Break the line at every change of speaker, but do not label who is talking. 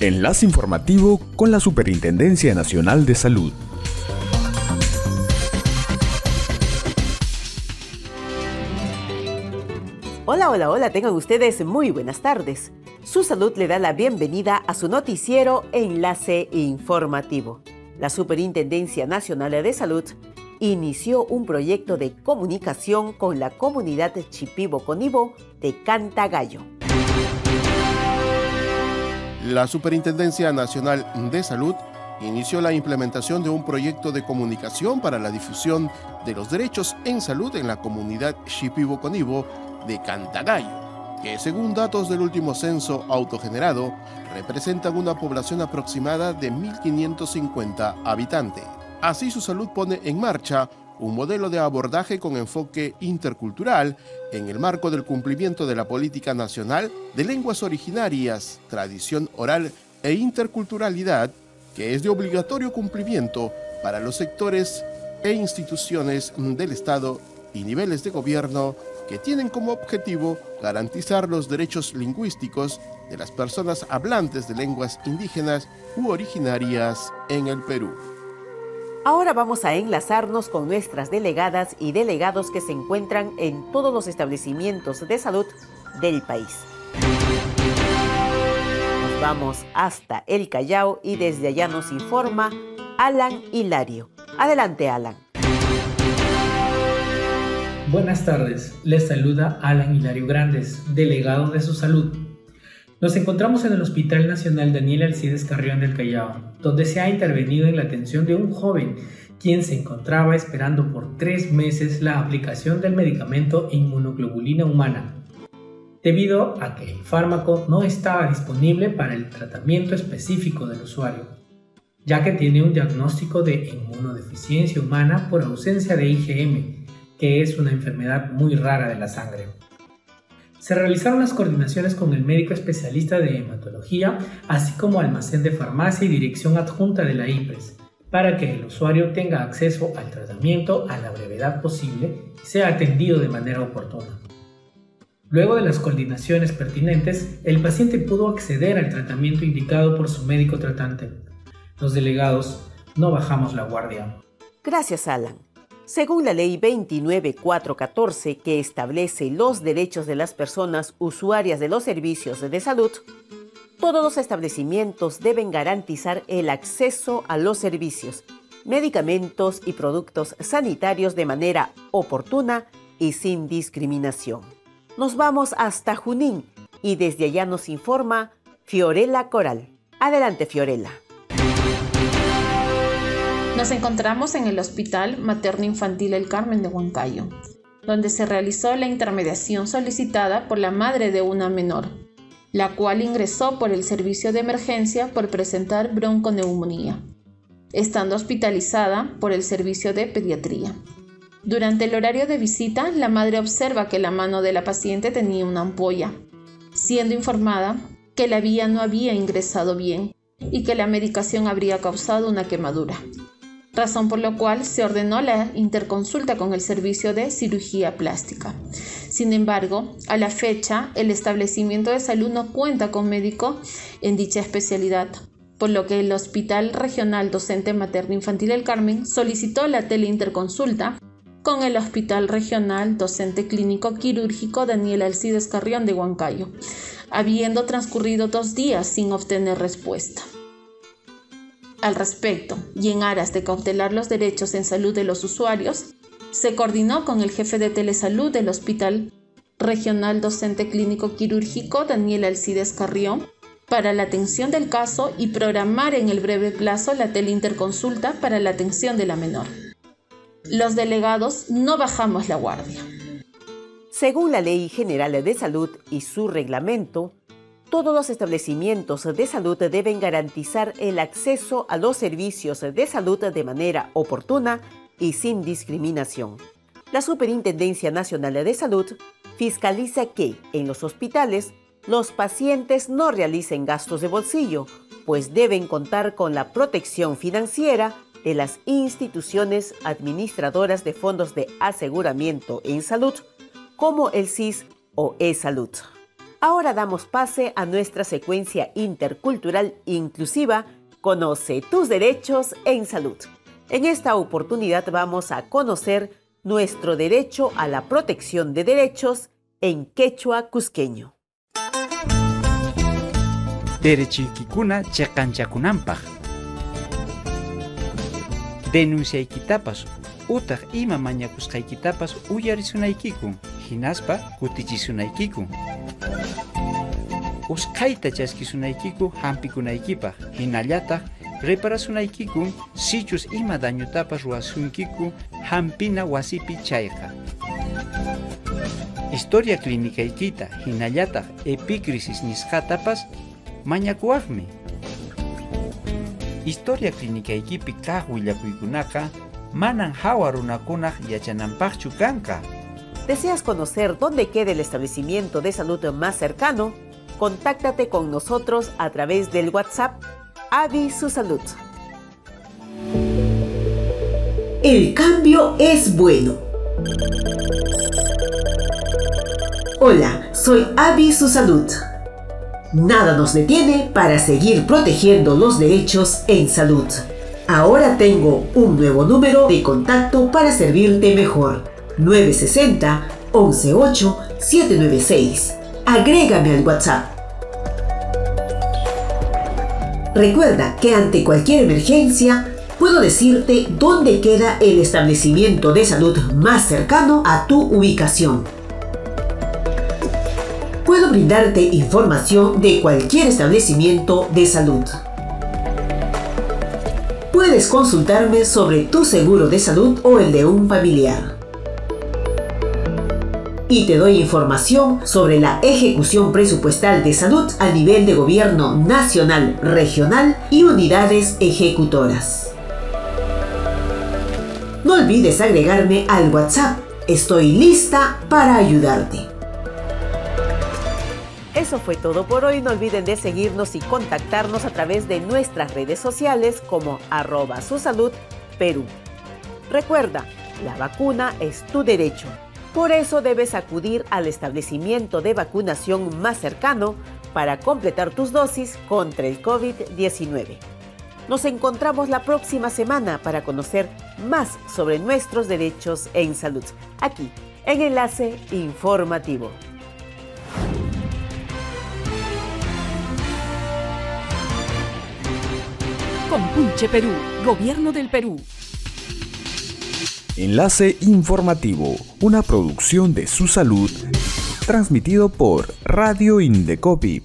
Enlace informativo con la Superintendencia Nacional de Salud.
Hola, hola, hola, tengan ustedes muy buenas tardes. Su salud le da la bienvenida a su noticiero Enlace Informativo. La Superintendencia Nacional de Salud inició un proyecto de comunicación con la comunidad Chipibo-Conibo de Cantagallo.
La Superintendencia Nacional de Salud inició la implementación de un proyecto de comunicación para la difusión de los derechos en salud en la comunidad Shipibo-Conibo de Cantagallo que según datos del último censo autogenerado, representan una población aproximada de 1.550 habitantes. Así su salud pone en marcha un modelo de abordaje con enfoque intercultural en el marco del cumplimiento de la Política Nacional de Lenguas Originarias, Tradición Oral e Interculturalidad, que es de obligatorio cumplimiento para los sectores e instituciones del Estado y niveles de gobierno que tienen como objetivo garantizar los derechos lingüísticos de las personas hablantes de lenguas indígenas u originarias en el Perú.
Ahora vamos a enlazarnos con nuestras delegadas y delegados que se encuentran en todos los establecimientos de salud del país. Nos vamos hasta el Callao y desde allá nos informa Alan Hilario. Adelante, Alan.
Buenas tardes, les saluda Alan Hilario Grandes, delegado de su salud. Nos encontramos en el Hospital Nacional Daniel Alcides Carrión del Callao, donde se ha intervenido en la atención de un joven quien se encontraba esperando por tres meses la aplicación del medicamento inmunoglobulina humana, debido a que el fármaco no estaba disponible para el tratamiento específico del usuario, ya que tiene un diagnóstico de inmunodeficiencia humana por ausencia de IgM, que es una enfermedad muy rara de la sangre. Se realizaron las coordinaciones con el médico especialista de hematología, así como almacén de farmacia y dirección adjunta de la IPRES, para que el usuario tenga acceso al tratamiento a la brevedad posible y sea atendido de manera oportuna. Luego de las coordinaciones pertinentes, el paciente pudo acceder al tratamiento indicado por su médico tratante. Los delegados no bajamos la guardia.
Gracias, Alan. Según la Ley 29414, que establece los derechos de las personas usuarias de los servicios de salud, todos los establecimientos deben garantizar el acceso a los servicios, medicamentos y productos sanitarios de manera oportuna y sin discriminación. Nos vamos hasta Junín y desde allá nos informa Fiorella Coral. Adelante, Fiorella.
Nos encontramos en el Hospital Materno Infantil El Carmen de Huancayo, donde se realizó la intermediación solicitada por la madre de una menor, la cual ingresó por el servicio de emergencia por presentar bronconeumonía, estando hospitalizada por el servicio de pediatría. Durante el horario de visita, la madre observa que la mano de la paciente tenía una ampolla, siendo informada que la vía no había ingresado bien y que la medicación habría causado una quemadura razón por la cual se ordenó la interconsulta con el servicio de cirugía plástica. Sin embargo, a la fecha, el establecimiento de salud no cuenta con médico en dicha especialidad, por lo que el Hospital Regional Docente Materno Infantil El Carmen solicitó la teleinterconsulta con el Hospital Regional Docente Clínico Quirúrgico Daniel Alcides Carrión de Huancayo, habiendo transcurrido dos días sin obtener respuesta. Al respecto, y en aras de cautelar los derechos en salud de los usuarios, se coordinó con el jefe de telesalud del Hospital Regional Docente Clínico Quirúrgico Daniel Alcides Carrión para la atención del caso y programar en el breve plazo la teleinterconsulta para la atención de la menor. Los delegados no bajamos la guardia.
Según la Ley General de Salud y su reglamento, todos los establecimientos de salud deben garantizar el acceso a los servicios de salud de manera oportuna y sin discriminación. La Superintendencia Nacional de Salud fiscaliza que en los hospitales los pacientes no realicen gastos de bolsillo, pues deben contar con la protección financiera de las instituciones administradoras de fondos de aseguramiento en salud, como el CIS o e-Salud. Ahora damos pase a nuestra secuencia intercultural inclusiva Conoce tus derechos en salud. En esta oportunidad vamos a conocer nuestro derecho a la protección de derechos en quechua cusqueño.
Derechiykikuna chiqanchakunanpaq. Denunciaykitapas utaq ima mañakusqaykitapas uyarisunaykiku, hinaspa kutichisunaykiku. Usqayta chaskisunaykiku hampikunaykipaq, hinallataq reparasunaykiku sichus ima dañutapas ruwasunkiku hampina wasipi chayqa. Historia clínicaykita hinallataq epicrisis nisqatapas mañakuwaqmi. Historia clínicaykipi kaq willakuykunaqa manan hawa runakunaq yachananpaqchu kanqa.
¿Deseas conocer dónde queda el establecimiento de salud más cercano? Contáctate con nosotros a través del WhatsApp Avi Su Salud. El cambio es bueno. Hola, soy Avi Su Salud. Nada nos detiene para seguir protegiendo los derechos en salud. Ahora tengo un nuevo número de contacto para servirte mejor. 960 118 796. Agrégame al WhatsApp. Recuerda que ante cualquier emergencia puedo decirte dónde queda el establecimiento de salud más cercano a tu ubicación. Puedo brindarte información de cualquier establecimiento de salud. Puedes consultarme sobre tu seguro de salud o el de un familiar. Y te doy información sobre la ejecución presupuestal de salud a nivel de gobierno nacional, regional y unidades ejecutoras. No olvides agregarme al WhatsApp. Estoy lista para ayudarte. Eso fue todo por hoy. No olviden de seguirnos y contactarnos a través de nuestras redes sociales como arroba su salud Perú. Recuerda, la vacuna es tu derecho. Por eso debes acudir al establecimiento de vacunación más cercano para completar tus dosis contra el COVID-19. Nos encontramos la próxima semana para conocer más sobre nuestros derechos en salud, aquí en Enlace Informativo.
Compunche Perú, Gobierno del Perú. Enlace informativo, una producción de su salud, transmitido por Radio Indecopi